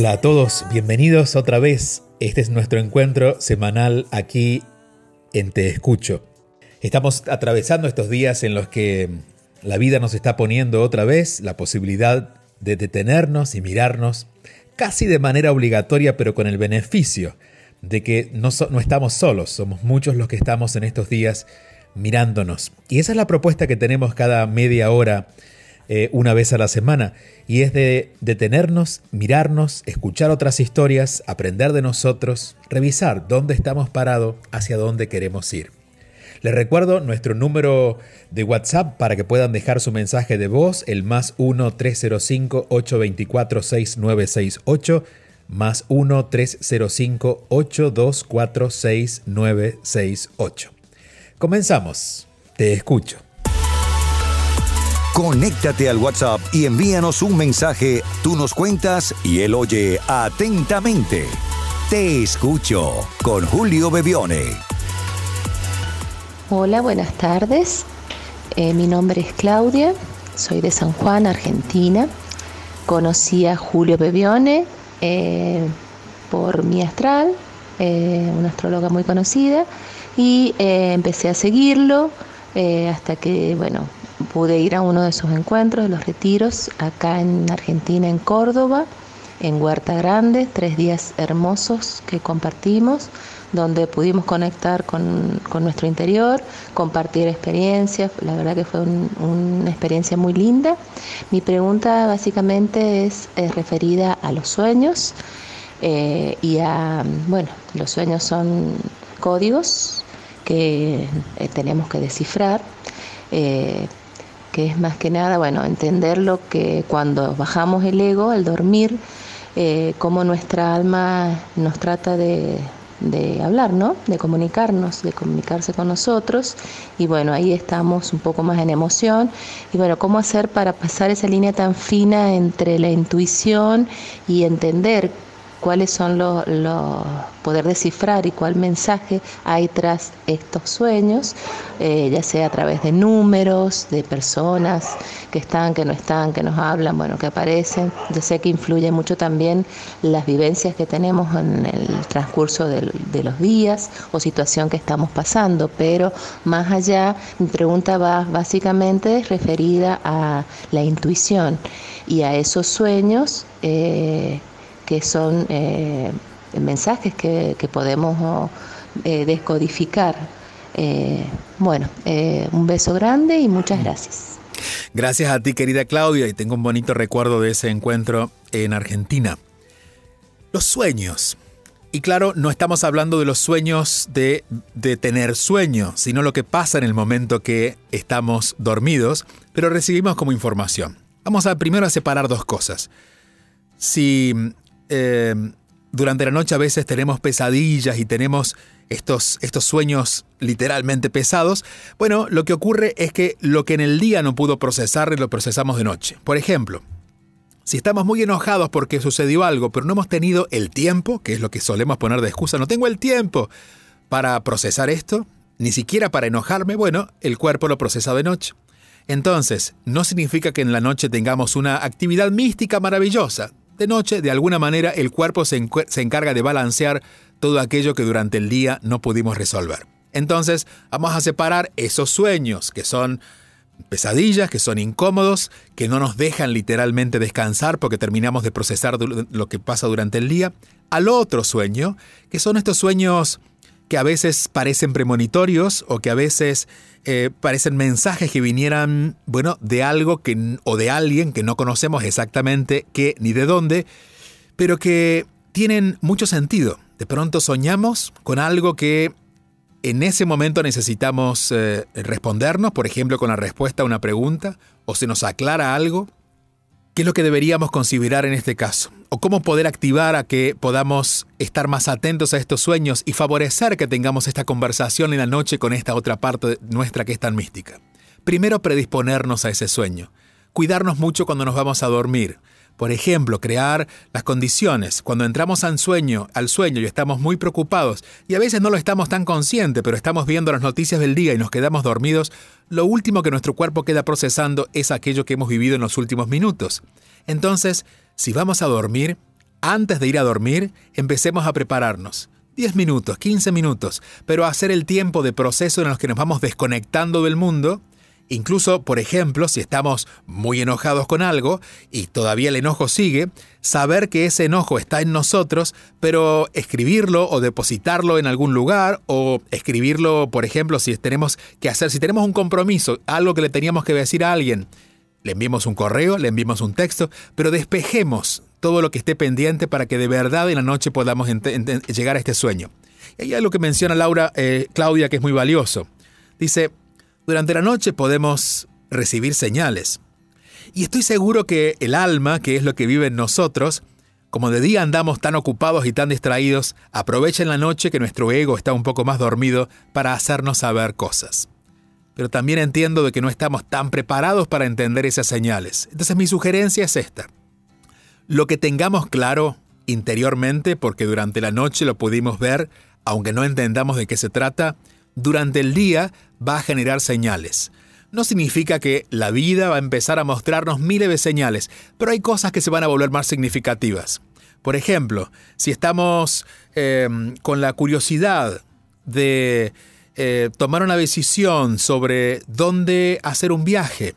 Hola a todos, bienvenidos otra vez. Este es nuestro encuentro semanal aquí en Te Escucho. Estamos atravesando estos días en los que la vida nos está poniendo otra vez la posibilidad de detenernos y mirarnos casi de manera obligatoria, pero con el beneficio de que no, no, estamos solos, somos muchos los que estamos en estos días mirándonos. Y esa es la propuesta que tenemos cada media hora eh, una vez a la semana, y es de detenernos, mirarnos, escuchar otras historias, aprender de nosotros, revisar dónde estamos parados, hacia dónde queremos ir. Les recuerdo nuestro número de WhatsApp para que puedan dejar su mensaje de voz, el más 1-305-824-6968, más 1-305-824-6968. Comenzamos. Te escucho. Conéctate al WhatsApp y envíanos un mensaje. Tú nos cuentas y él oye atentamente. Te escucho con Julio Bebione. Hola, buenas tardes. Eh, mi nombre es Claudia, soy de San Juan, Argentina. Conocí a Julio Bebione eh, por mi astral, eh, una astróloga muy conocida, y empecé a seguirlo hasta que, bueno, pude ir a uno de sus encuentros, los retiros, acá en Argentina, en Córdoba, en Huerta Grande, tres días hermosos que compartimos, donde pudimos conectar con, nuestro interior, compartir experiencias, la verdad que fue una experiencia muy linda. Mi pregunta básicamente es, referida a los sueños eh, y a, bueno, los sueños son códigos que eh, tenemos que descifrar. Eh, que es más que nada, bueno, entender lo que cuando bajamos el ego, al dormir, eh, cómo nuestra alma nos trata de, de hablar, ¿no? De comunicarnos, de comunicarse con nosotros. Y bueno, ahí estamos un poco más en emoción. Y bueno, ¿cómo hacer para pasar esa línea tan fina entre la intuición y entender cuáles son los, poder descifrar y cuál mensaje hay tras estos sueños, eh, ya sea a través de números, de personas que están, que no están, que nos hablan, bueno, que aparecen. Yo sé que influye mucho también las vivencias que tenemos en el transcurso de, de los días o situación que estamos pasando, pero más allá, mi pregunta va básicamente referida a la intuición y a esos sueños. Eh, que son eh, mensajes que, podemos eh, descodificar. Eh, bueno, un beso grande y muchas gracias. Gracias a ti, querida Claudia, y tengo un bonito recuerdo de ese encuentro en Argentina. Los sueños. Y claro, no estamos hablando de los sueños de, de, tener sueño, sino lo que pasa en el momento que estamos dormidos, pero recibimos como información. Vamos a primero a separar dos cosas. Si eh, durante la noche a veces tenemos pesadillas y tenemos estos, estos sueños literalmente pesados, bueno, lo que ocurre es que lo que en el día no pudo procesar lo procesamos de noche. Por ejemplo, si estamos muy enojados porque sucedió algo, pero no hemos tenido el tiempo, que es lo que solemos poner de excusa, no tengo el tiempo para procesar esto, ni siquiera para enojarme, bueno, el cuerpo lo procesa de noche. Entonces, no significa que en la noche tengamos una actividad mística maravillosa. De noche, de alguna manera, el cuerpo se, encarga de balancear todo aquello que durante el día no pudimos resolver. Entonces, vamos a separar esos sueños que son pesadillas, que son incómodos, que no nos dejan literalmente descansar porque terminamos de procesar lo que pasa durante el día, al otro sueño, que son estos sueños que a veces parecen premonitorios o que a veces eh, parecen mensajes que vinieran, bueno, de algo que, o de alguien que no conocemos exactamente qué ni de dónde, pero que tienen mucho sentido. De pronto soñamos con algo que en ese momento necesitamos eh, respondernos, por ejemplo, con la respuesta a una pregunta, o se nos aclara algo, ¿Qué es lo que deberíamos considerar en este caso? ¿O cómo poder activar a que podamos estar más atentos a estos sueños y favorecer que tengamos esta conversación en la noche con esta otra parte nuestra que es tan mística? Primero, predisponernos a ese sueño. Cuidarnos mucho cuando nos vamos a dormir. Por ejemplo, crear las condiciones. Cuando entramos al sueño, al sueño y estamos muy preocupados, y a veces no lo estamos tan conscientes, pero estamos viendo las noticias del día y nos quedamos dormidos, lo último que nuestro cuerpo queda procesando es aquello que hemos vivido en los últimos minutos. Entonces, si vamos a dormir, antes de ir a dormir, empecemos a prepararnos. 10 minutos, 15 minutos, pero hacer el tiempo de proceso en los que nos vamos desconectando del mundo Incluso, por ejemplo, si estamos muy enojados con algo y todavía el enojo sigue, saber que ese enojo está en nosotros, pero escribirlo o depositarlo en algún lugar o escribirlo, por ejemplo, si tenemos que hacer, si tenemos un compromiso, algo que le teníamos que decir a alguien, le enviamos un correo, le enviamos un texto, pero despejemos todo lo que esté pendiente para que de verdad en la noche podamos llegar a este sueño. Y hay algo que menciona Laura, eh, Claudia, que es muy valioso. Dice, durante la noche podemos recibir señales. Y estoy seguro que el alma, que es lo que vive en nosotros, como de día andamos tan ocupados y tan distraídos, aprovecha en la noche que nuestro ego está un poco más dormido para hacernos saber cosas. Pero también entiendo de que no estamos tan preparados para entender esas señales. Entonces mi sugerencia es esta. Lo que tengamos claro interiormente, porque durante la noche lo pudimos ver, aunque no entendamos de qué se trata, durante el día va a generar señales. No significa que la vida va a empezar a mostrarnos miles de señales, pero hay cosas que se van a volver más significativas. Por ejemplo, si estamos em, con la curiosidad de eh, tomar una decisión sobre dónde hacer un viaje,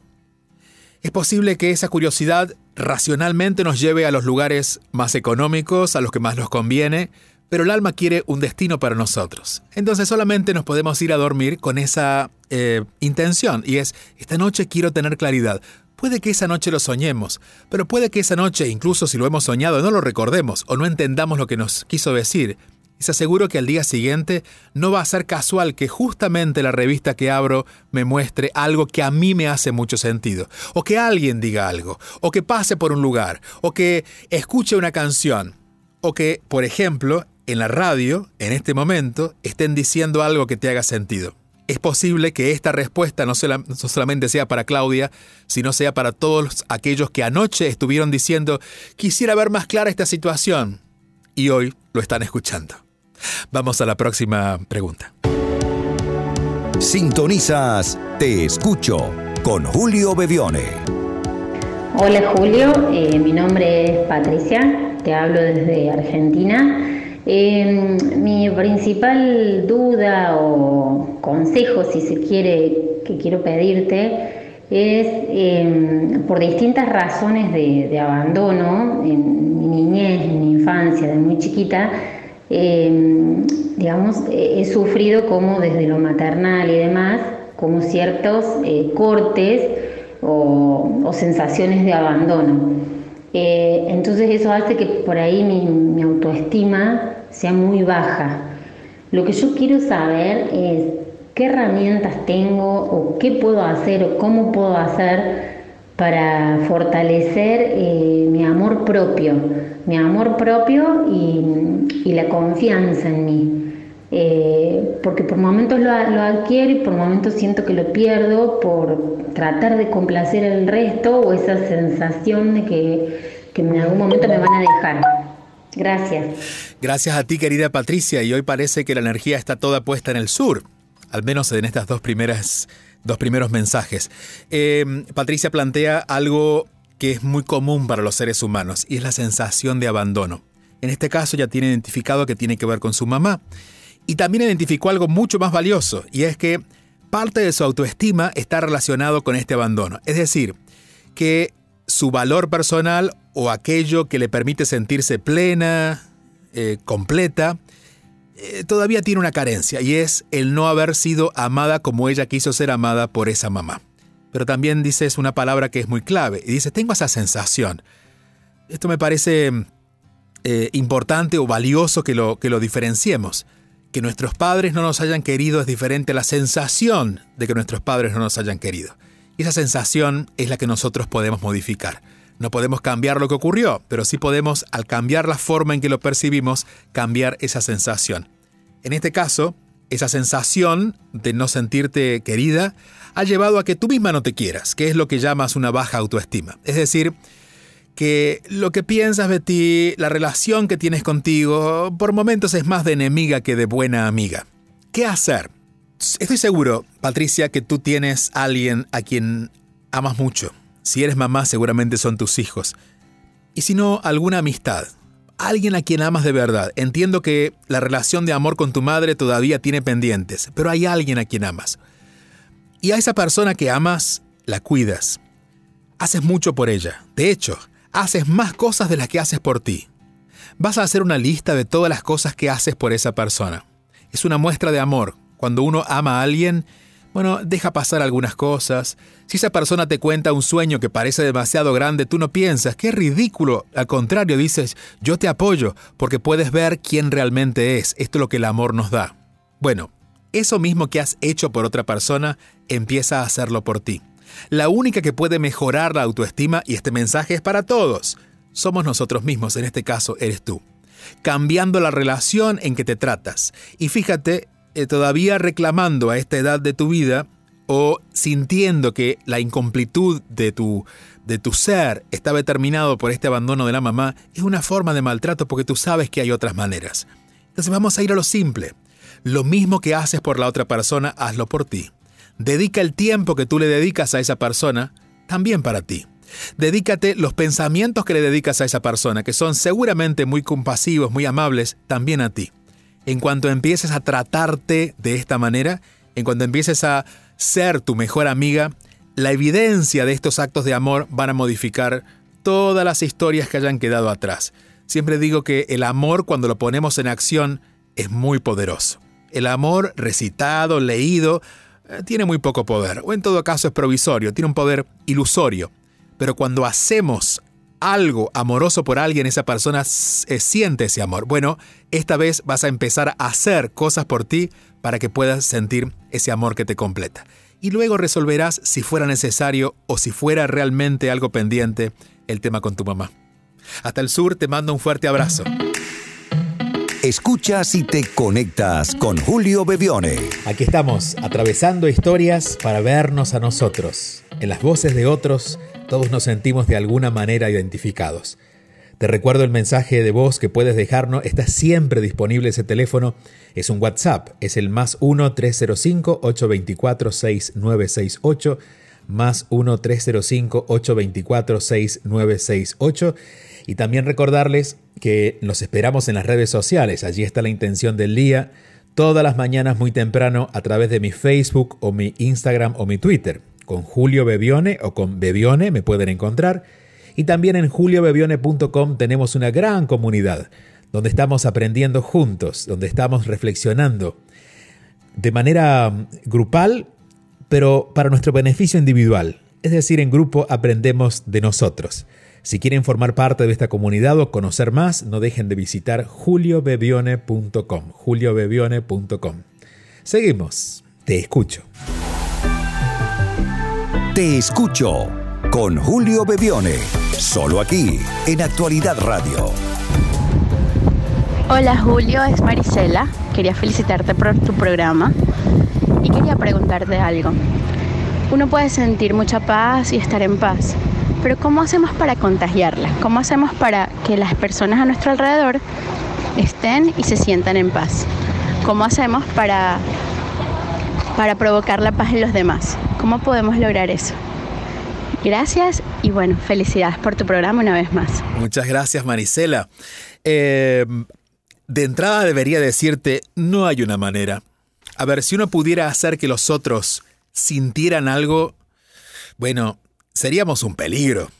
es posible que esa curiosidad racionalmente nos lleve a los lugares más económicos, a los que más nos conviene, pero el alma quiere un destino para nosotros. Entonces solamente nos podemos ir a dormir con esa eh, intención y es, esta noche quiero tener claridad. Puede que esa noche lo soñemos, pero puede que esa noche, incluso si lo hemos soñado, no lo recordemos o no entendamos lo que nos quiso decir. Y se aseguro que al día siguiente no va a ser casual que justamente la revista que abro me muestre algo que a mí me hace mucho sentido. O que alguien diga algo. O que pase por un lugar. O que escuche una canción. O que, por ejemplo, en la radio, en este momento, estén diciendo algo que te haga sentido. Es posible que esta respuesta no, solamente sea para Claudia, sino sea para todos aquellos que anoche estuvieron diciendo, quisiera ver más clara esta situación, y hoy lo están escuchando. Vamos a la próxima pregunta. Sintonizas Te Escucho con Julio Bevione. Hola Julio, eh, mi nombre es Patricia, te hablo desde Argentina Em, mi principal duda o consejo, si se quiere, que quiero pedirte, es em, por distintas razones de, abandono en mi niñez, en mi infancia, de muy chiquita, em, digamos, he sufrido como desde lo maternal y demás, como ciertos eh, cortes o, sensaciones de abandono. Eh, entonces eso hace que por ahí mi autoestima sea muy baja. Lo que yo quiero saber es qué herramientas tengo o qué puedo hacer o cómo puedo hacer para fortalecer eh, mi amor propio, mi amor propio y, la confianza en mí. Eh, porque por momentos lo, adquiero y por momentos siento que lo pierdo por tratar de complacer al resto o esa sensación de que, que en algún momento me van a dejar. Gracias. Gracias a ti, querida Patricia. Y hoy parece que la energía está toda puesta en el sur, al menos en estas dos primeras dos primeros mensajes. Em, Patricia plantea algo que es muy común para los seres humanos y es la sensación de abandono. En este caso ya tiene identificado que tiene que ver con su mamá y también identificó algo mucho más valioso y es que parte de su autoestima está relacionado con este abandono. Es decir, que su valor personal o aquello que le permite sentirse plena, eh, completa, eh, todavía tiene una carencia y es el no haber sido amada como ella quiso ser amada por esa mamá. Pero también dice es una palabra que es muy clave y dice tengo esa sensación. Esto me parece eh, importante o valioso que lo, que lo diferenciemos. Que nuestros padres no nos hayan querido es diferente a la sensación de que nuestros padres no nos hayan querido. Y esa sensación es la que nosotros podemos modificar. No podemos cambiar lo que ocurrió, pero sí podemos, al cambiar la forma en que lo percibimos, cambiar esa sensación. En este caso, esa sensación de no sentirte querida ha llevado a que tú misma no te quieras, que es lo que llamas una baja autoestima. Es decir, que lo que piensas de ti, la relación que tienes contigo, por momentos es más de enemiga que de buena amiga. ¿Qué hacer? Estoy seguro, Patricia, que tú tienes a alguien a quien amas mucho. Si eres mamá, seguramente son tus hijos. Y si no, alguna amistad. Alguien a quien amas de verdad. Entiendo que la relación de amor con tu madre todavía tiene pendientes, pero hay alguien a quien amas. Y a esa persona que amas, la cuidas. Haces mucho por ella. De hecho, haces más cosas de las que haces por ti. Vas a hacer una lista de todas las cosas que haces por esa persona. Es una muestra de amor. Cuando uno ama a alguien, bueno, deja pasar algunas cosas. Si esa persona te cuenta un sueño que parece demasiado grande, tú no piensas, qué ridículo. Al contrario, dices, yo te apoyo, porque puedes ver quién realmente es. Esto es lo que el amor nos da. Bueno, eso mismo que has hecho por otra persona, empieza a hacerlo por ti. La única que puede mejorar la autoestima, y este mensaje es para todos, somos nosotros mismos, en este caso eres tú. Cambiando la relación en que te tratas. Y fíjate, eh, todavía reclamando a esta edad de tu vida o sintiendo que la incomplitud de tu, de tu ser está determinado por este abandono de la mamá, es una forma de maltrato porque tú sabes que hay otras maneras. Entonces vamos a ir a lo simple. Lo mismo que haces por la otra persona, hazlo por ti. Dedica el tiempo que tú le dedicas a esa persona también para ti. Dedícate los pensamientos que le dedicas a esa persona, que son seguramente muy compasivos, muy amables, también a ti. En cuanto empieces a tratarte de esta manera, en cuanto empieces a ser tu mejor amiga, la evidencia de estos actos de amor van a modificar todas las historias que hayan quedado atrás. Siempre digo que el amor cuando lo ponemos en acción es muy poderoso. El amor recitado, leído, tiene muy poco poder, o en todo caso es provisorio, tiene un poder ilusorio. Pero cuando hacemos algo amoroso por alguien, esa persona eh, siente ese amor. Bueno, esta vez vas a empezar a hacer cosas por ti para que puedas sentir ese amor que te completa. Y luego resolverás si fuera necesario o si fuera realmente algo pendiente el tema con tu mamá. Hasta el sur te mando un fuerte abrazo. Escuchas y te conectas con Julio Bebione. Aquí estamos, atravesando historias para vernos a nosotros. En las voces de otros, todos nos sentimos de alguna manera identificados. Te recuerdo el mensaje de voz que puedes dejarnos, está siempre disponible ese teléfono, es un WhatsApp, es el más 1-305-824-6968, más 1-305-824-6968 y también recordarles que nos esperamos en las redes sociales. Allí está la intención del día. Todas las mañanas muy temprano a través de mi Facebook o mi Instagram o mi Twitter. Con Julio Bebione o con Bebione me pueden encontrar. Y también en juliobebione.com tenemos una gran comunidad donde estamos aprendiendo juntos, donde estamos reflexionando de manera mm, grupal, pero para nuestro beneficio individual. Es decir, en grupo aprendemos de nosotros. Si quieren formar parte de esta comunidad o conocer más, no dejen de visitar juliobebione.com. juliobebione.com. Seguimos. Te escucho. Te escucho con Julio Bebione. Solo aquí, en Actualidad Radio. Hola Julio, es Marisela. Quería felicitarte por tu programa y quería preguntarte algo. Uno puede sentir mucha paz y estar en paz, pero ¿cómo hacemos para contagiarla? ¿Cómo hacemos para que las personas a nuestro alrededor estén y se sientan en paz? ¿Cómo hacemos para, para provocar la paz en los demás? ¿Cómo podemos lograr eso? Gracias y bueno, felicidades por tu programa una vez más. Muchas gracias Marisela. Eh, de entrada debería decirte, no hay una manera. A ver, si uno pudiera hacer que los otros sintieran algo, bueno, seríamos un peligro,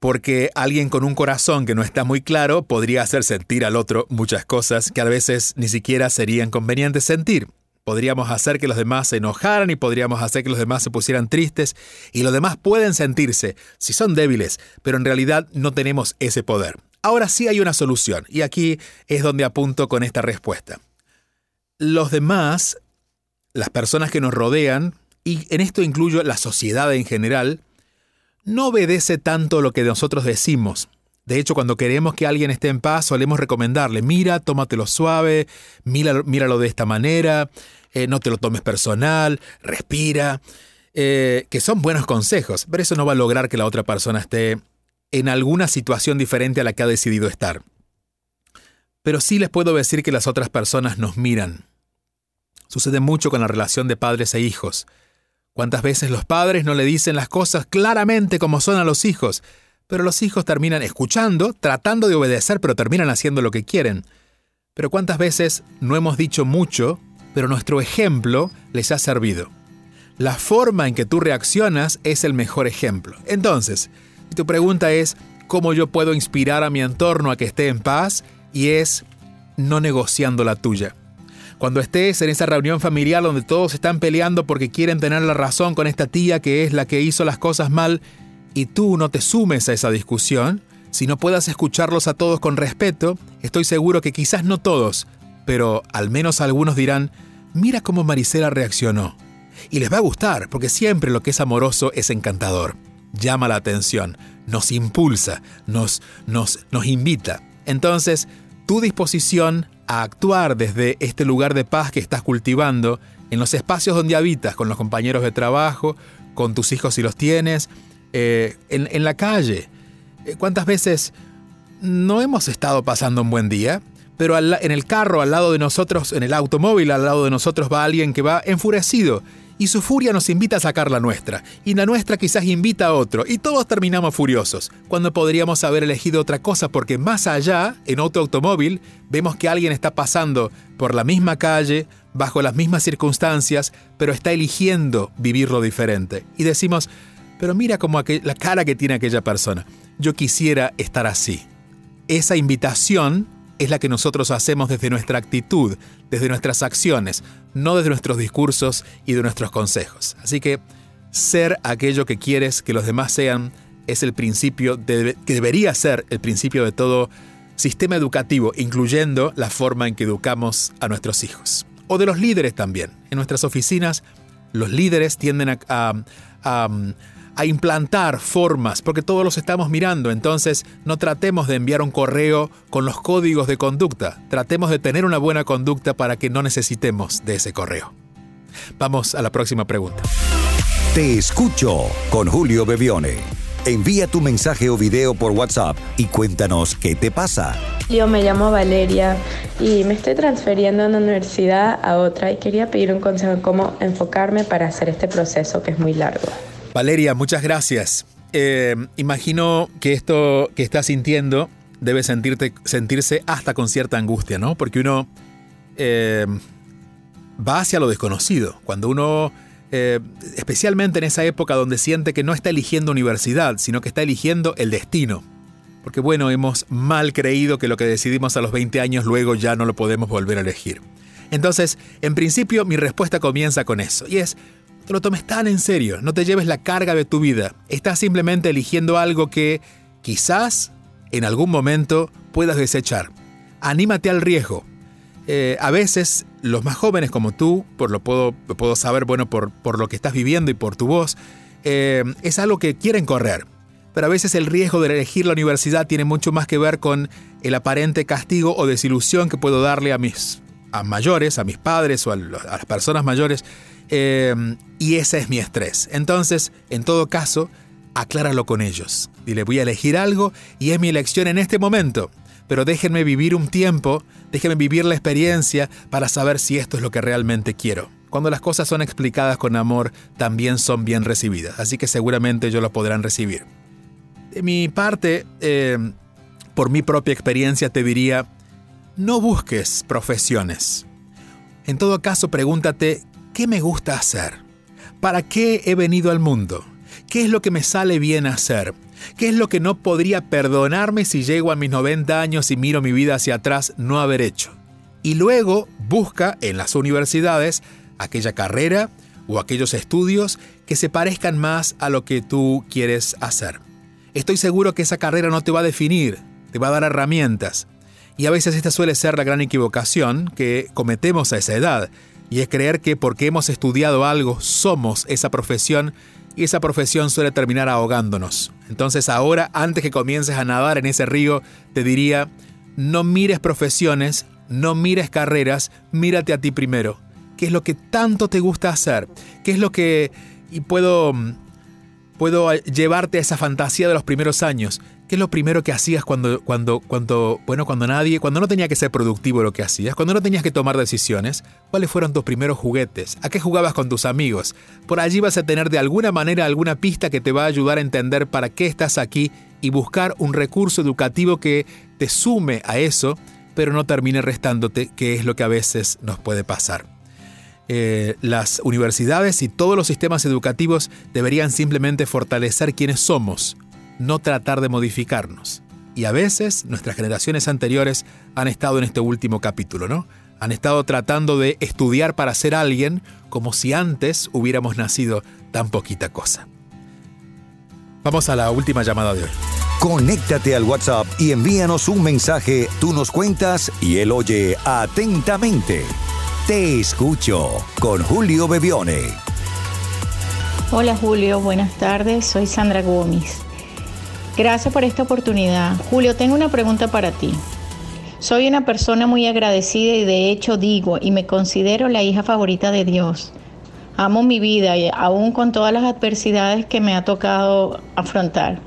porque alguien con un corazón que no está muy claro podría hacer sentir al otro muchas cosas que a veces ni siquiera serían convenientes sentir. Podríamos hacer que los demás se enojaran y podríamos hacer que los demás se pusieran tristes y los demás pueden sentirse si son débiles, pero en realidad no tenemos ese poder. Ahora sí hay una solución y aquí es donde apunto con esta respuesta. Los demás, las personas que nos rodean, y en esto incluyo la sociedad en general, no obedece tanto lo que nosotros decimos. De hecho, cuando queremos que alguien esté en paz, solemos recomendarle, mira, tómatelo suave, míralo, de esta manera, eh, no te lo tomes personal, respira, eh, que son buenos consejos, pero eso no va a lograr que la otra persona esté en alguna situación diferente a la que ha decidido estar. Pero sí les puedo decir que las otras personas nos miran. Sucede mucho con la relación de padres e hijos. ¿Cuántas veces los padres no le dicen las cosas claramente como son a los hijos? Pero los hijos terminan escuchando, tratando de obedecer, pero terminan haciendo lo que quieren. Pero ¿cuántas veces no hemos dicho mucho, pero nuestro ejemplo les ha servido? La forma en que tú reaccionas es el mejor ejemplo. Entonces, si tu pregunta es, ¿cómo yo puedo inspirar a mi entorno a que esté en paz? Y es no negociando la tuya. Cuando estés en esa reunión familiar donde todos están peleando porque quieren tener la razón con esta tía que es la que hizo las cosas mal, y tú no te sumes a esa discusión, si no puedas escucharlos a todos con respeto, estoy seguro que quizás no todos, pero al menos algunos dirán, mira cómo Marisela reaccionó. Y les va a gustar, porque siempre lo que es amoroso es encantador. Llama la atención, nos impulsa, nos, nos, nos invita. Entonces, tu disposición a actuar desde este lugar de paz que estás cultivando, en los espacios donde habitas, con los compañeros de trabajo, con tus hijos si los tienes, eh, en, la calle. Eh, ¿Cuántas veces no hemos estado pasando un buen día? Pero en el carro al lado de nosotros, en el automóvil al lado de nosotros va alguien que va enfurecido y su furia nos invita a sacar la nuestra, y la nuestra quizás invita a otro, y todos terminamos furiosos, cuando podríamos haber elegido otra cosa porque más allá, en otro automóvil, vemos que alguien está pasando por la misma calle, bajo las mismas circunstancias, pero está eligiendo vivirlo diferente. Y decimos, pero mira como la cara que tiene aquella persona. Yo quisiera estar así. Esa invitación es la que nosotros hacemos desde nuestra actitud, desde nuestras acciones, no desde nuestros discursos y de nuestros consejos. Así que ser aquello que quieres que los demás sean es el principio, que debería ser el principio de todo sistema educativo, incluyendo la forma en que educamos a nuestros hijos. O de los líderes también. En nuestras oficinas, los líderes tienden a a implantar formas, porque todos los estamos mirando, entonces no tratemos de enviar un correo con los códigos de conducta, tratemos de tener una buena conducta para que no necesitemos de ese correo. Vamos a la próxima pregunta. Te escucho con Julio Bebione. Envía tu mensaje o video por WhatsApp y cuéntanos qué te pasa. Yo me llamo Valeria y me estoy transfiriendo de una universidad a otra y quería pedir un consejo en cómo enfocarme para hacer este proceso que es muy largo. Valeria, muchas gracias. Eh, imagino que esto que estás sintiendo debe sentirte, sentirse hasta con cierta angustia, ¿no? Porque uno eh, va hacia lo desconocido. Cuando uno, eh, especialmente en esa época donde siente que no está eligiendo universidad, sino que está eligiendo el destino. Porque bueno, hemos mal creído que lo que decidimos a los 20 años luego ya no lo podemos volver a elegir. Entonces, en principio, mi respuesta comienza con eso, y es, te lo tomes tan en serio, no te lleves la carga de tu vida. Estás simplemente eligiendo algo que quizás en algún momento puedas desechar. Anímate al riesgo. Eh, a veces los más jóvenes como tú, por lo puedo, puedo saber, bueno, por, por, lo que estás viviendo y por tu voz, eh, es algo que quieren correr. Pero a veces el riesgo de elegir la universidad tiene mucho más que ver con el aparente castigo o desilusión que puedo darle a mis a mayores, a mis padres o a, las personas mayores eh, y ese es mi estrés. Entonces, en todo caso, acláralo con ellos. Dile, voy a elegir algo y es mi elección en este momento. Pero déjenme vivir un tiempo, déjenme vivir la experiencia para saber si esto es lo que realmente quiero. Cuando las cosas son explicadas con amor, también son bien recibidas. Así que seguramente ellos lo podrán recibir. De mi parte, eh, por mi propia experiencia, te diría, no busques profesiones. En todo caso, pregúntate, ¿Qué me gusta hacer? ¿Para qué he venido al mundo? ¿Qué es lo que me sale bien hacer? ¿Qué es lo que no podría perdonarme si llego a mis 90 años y miro mi vida hacia atrás no haber hecho? Y luego busca en las universidades aquella carrera o aquellos estudios que se parezcan más a lo que tú quieres hacer. Estoy seguro que esa carrera no te va a definir, te va a dar herramientas. Y a veces esta suele ser la gran equivocación que cometemos a esa edad, y es creer que porque hemos estudiado algo somos esa profesión y esa profesión suele terminar ahogándonos. Entonces ahora, antes que comiences a nadar en ese río, te diría, no mires profesiones, no mires carreras, mírate a ti primero. ¿Qué es lo que tanto te gusta hacer? ¿Qué es lo que... y puedo puedo llevarte a esa fantasía de los primeros años. ¿Qué es lo primero que hacías cuando, cuando, cuando, bueno, cuando nadie, cuando no tenía que ser productivo lo que hacías, cuando no tenías que tomar decisiones? ¿Cuáles fueron tus primeros juguetes? ¿A qué jugabas con tus amigos? Por allí vas a tener de alguna manera alguna pista que te va a ayudar a entender para qué estás aquí y buscar un recurso educativo que te sume a eso, pero no termine restándote, que es lo que a veces nos puede pasar. Eh, las universidades y todos los sistemas educativos deberían simplemente fortalecer quienes somos, no tratar de modificarnos. Y a veces nuestras generaciones anteriores han estado en este último capítulo, ¿no? Han estado tratando de estudiar para ser alguien como si antes hubiéramos nacido tan poquita cosa. Vamos a la última llamada de hoy. Conéctate al WhatsApp y envíanos un mensaje, tú nos cuentas y él oye atentamente. Te escucho con Julio Bebione. Hola Julio, buenas tardes, soy Sandra Gómez. Gracias por esta oportunidad. Julio, tengo una pregunta para ti. Soy una persona muy agradecida y de hecho digo y me considero la hija favorita de Dios. Amo mi vida y aún con todas las adversidades que me ha tocado afrontar.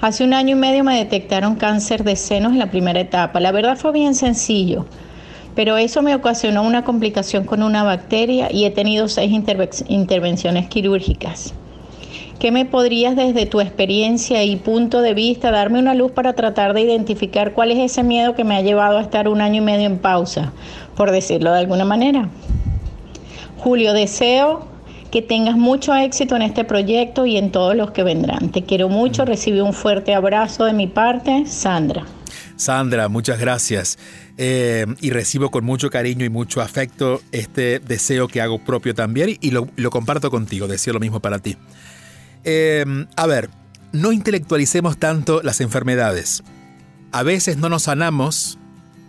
Hace un año y medio me detectaron cáncer de senos en la primera etapa. La verdad fue bien sencillo pero eso me ocasionó una complicación con una bacteria y he tenido seis intervenciones quirúrgicas. ¿Qué me podrías desde tu experiencia y punto de vista darme una luz para tratar de identificar cuál es ese miedo que me ha llevado a estar un año y medio en pausa, por decirlo de alguna manera? Julio, deseo que tengas mucho éxito en este proyecto y en todos los que vendrán. Te quiero mucho, recibe un fuerte abrazo de mi parte, Sandra. Sandra, muchas gracias. Eh, y recibo con mucho cariño y mucho afecto este deseo que hago propio también y lo, comparto contigo, deseo lo mismo para ti. Eh, a ver, no intelectualicemos tanto las enfermedades. A veces no nos sanamos,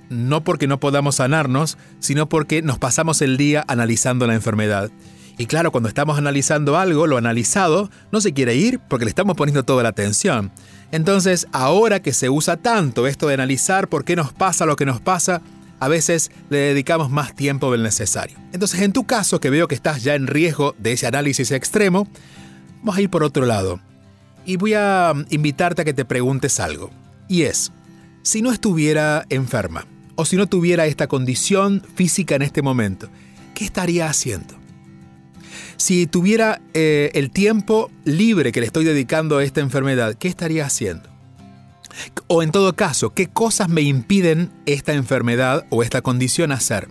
no porque no podamos sanarnos, sino porque nos pasamos el día analizando la enfermedad. Y claro, cuando estamos analizando algo, lo analizado no se quiere ir porque le estamos poniendo toda la atención. Entonces, ahora que se usa tanto esto de analizar por qué nos pasa lo que nos pasa, a veces le dedicamos más tiempo del necesario. Entonces, en tu caso, que veo que estás ya en riesgo de ese análisis extremo, vamos a ir por otro lado. Y voy a invitarte a que te preguntes algo. Y es, si no estuviera enferma, o si no tuviera esta condición física en este momento, ¿qué estaría haciendo? Si tuviera eh, el tiempo libre que le estoy dedicando a esta enfermedad, ¿qué estaría haciendo? O en todo caso, ¿qué cosas me impiden esta enfermedad o esta condición hacer?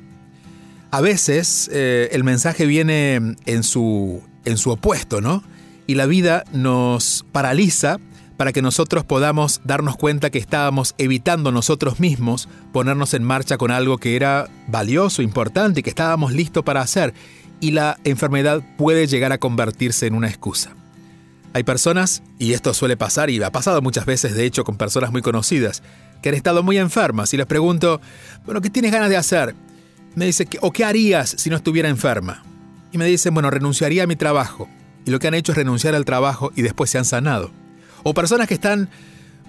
A veces eh, el mensaje viene en su, en su opuesto, ¿no? Y la vida nos paraliza para que nosotros podamos darnos cuenta que estábamos evitando nosotros mismos ponernos en marcha con algo que era valioso, importante y que estábamos listos para hacer y la enfermedad puede llegar a convertirse en una excusa. Hay personas, y esto suele pasar y ha pasado muchas veces de hecho con personas muy conocidas, que han estado muy enfermas y les pregunto, bueno, ¿qué tienes ganas de hacer? Me dice, ¿o qué harías si no estuviera enferma? Y me dicen, bueno, renunciaría a mi trabajo. Y lo que han hecho es renunciar al trabajo y después se han sanado. O personas que están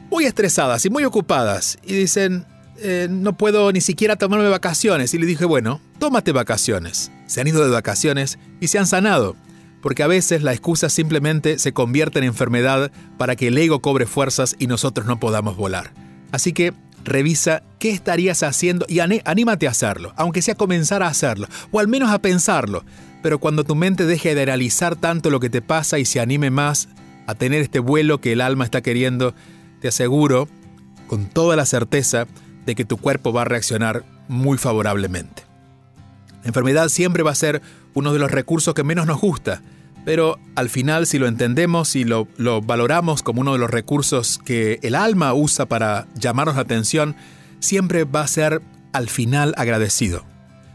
muy estresadas y muy ocupadas y dicen, eh, no puedo ni siquiera tomarme vacaciones. Y le dije, bueno, tómate vacaciones. Se han ido de vacaciones y se han sanado. Porque a veces la excusa simplemente se convierte en enfermedad para que el ego cobre fuerzas y nosotros no podamos volar. Así que revisa qué estarías haciendo y anímate a hacerlo, aunque sea comenzar a hacerlo, o al menos a pensarlo. Pero cuando tu mente deje de analizar tanto lo que te pasa y se anime más a tener este vuelo que el alma está queriendo, te aseguro, con toda la certeza, de que tu cuerpo va a reaccionar muy favorablemente. La enfermedad siempre va a ser uno de los recursos que menos nos gusta, pero al final si lo entendemos y lo, lo valoramos como uno de los recursos que el alma usa para llamarnos la atención, siempre va a ser al final agradecido.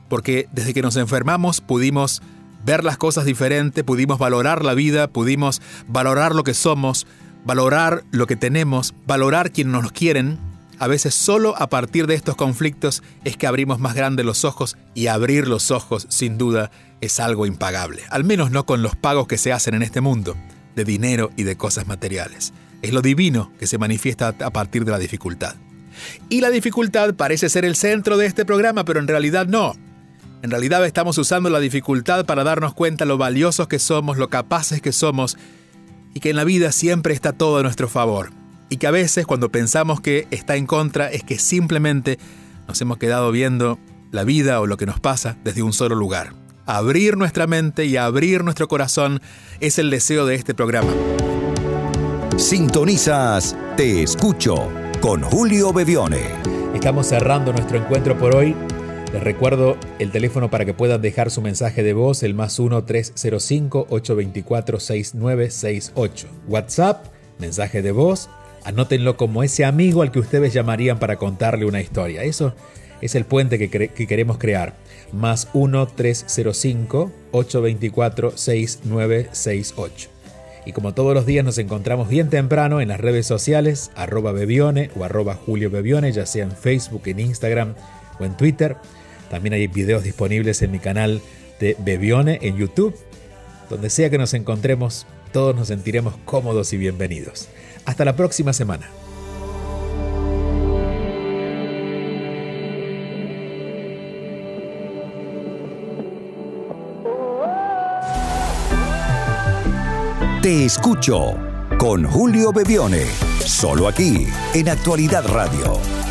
Porque desde que nos enfermamos pudimos ver las cosas diferente, pudimos valorar la vida, pudimos valorar lo que somos, valorar lo que tenemos, valorar quienes nos quieren a veces solo a partir de estos conflictos es que abrimos más grandes los ojos y abrir los ojos, sin duda, es algo impagable. Al menos no con los pagos que se hacen en este mundo. de dinero y de cosas materiales. Es lo divino que se manifiesta a partir de la dificultad. Y la dificultad parece ser el centro de este programa, pero en realidad no. En realidad estamos usando la dificultad para darnos cuenta lo valiosos que somos, lo capaces que somos y que en la vida siempre está todo a nuestro favor. Y que a veces cuando pensamos que está en contra es que simplemente nos hemos quedado viendo la vida o lo que nos pasa desde un solo lugar. Abrir nuestra mente y abrir nuestro corazón es el deseo de este programa. Sintonizas Te Escucho con Julio Bevione. Estamos cerrando nuestro encuentro por hoy. Les recuerdo el teléfono para que puedan dejar su mensaje de voz, el más 1-305-824-6968. WhatsApp, mensaje de voz, anótenlo como ese amigo al que ustedes llamarían para contarle una historia. Eso es el puente que, que queremos crear. Más 1-305-824-6968. Y como todos los días nos encontramos bien temprano en las redes sociales, arroba Bebione o arroba Julio Bebione, ya sea en Facebook, en Instagram o en Twitter. También hay videos disponibles en mi canal de Bebione en YouTube. Donde sea que nos encontremos, todos nos sentiremos cómodos y bienvenidos. Hasta la próxima semana. Te escucho con Julio Bebione, solo aquí en Actualidad Radio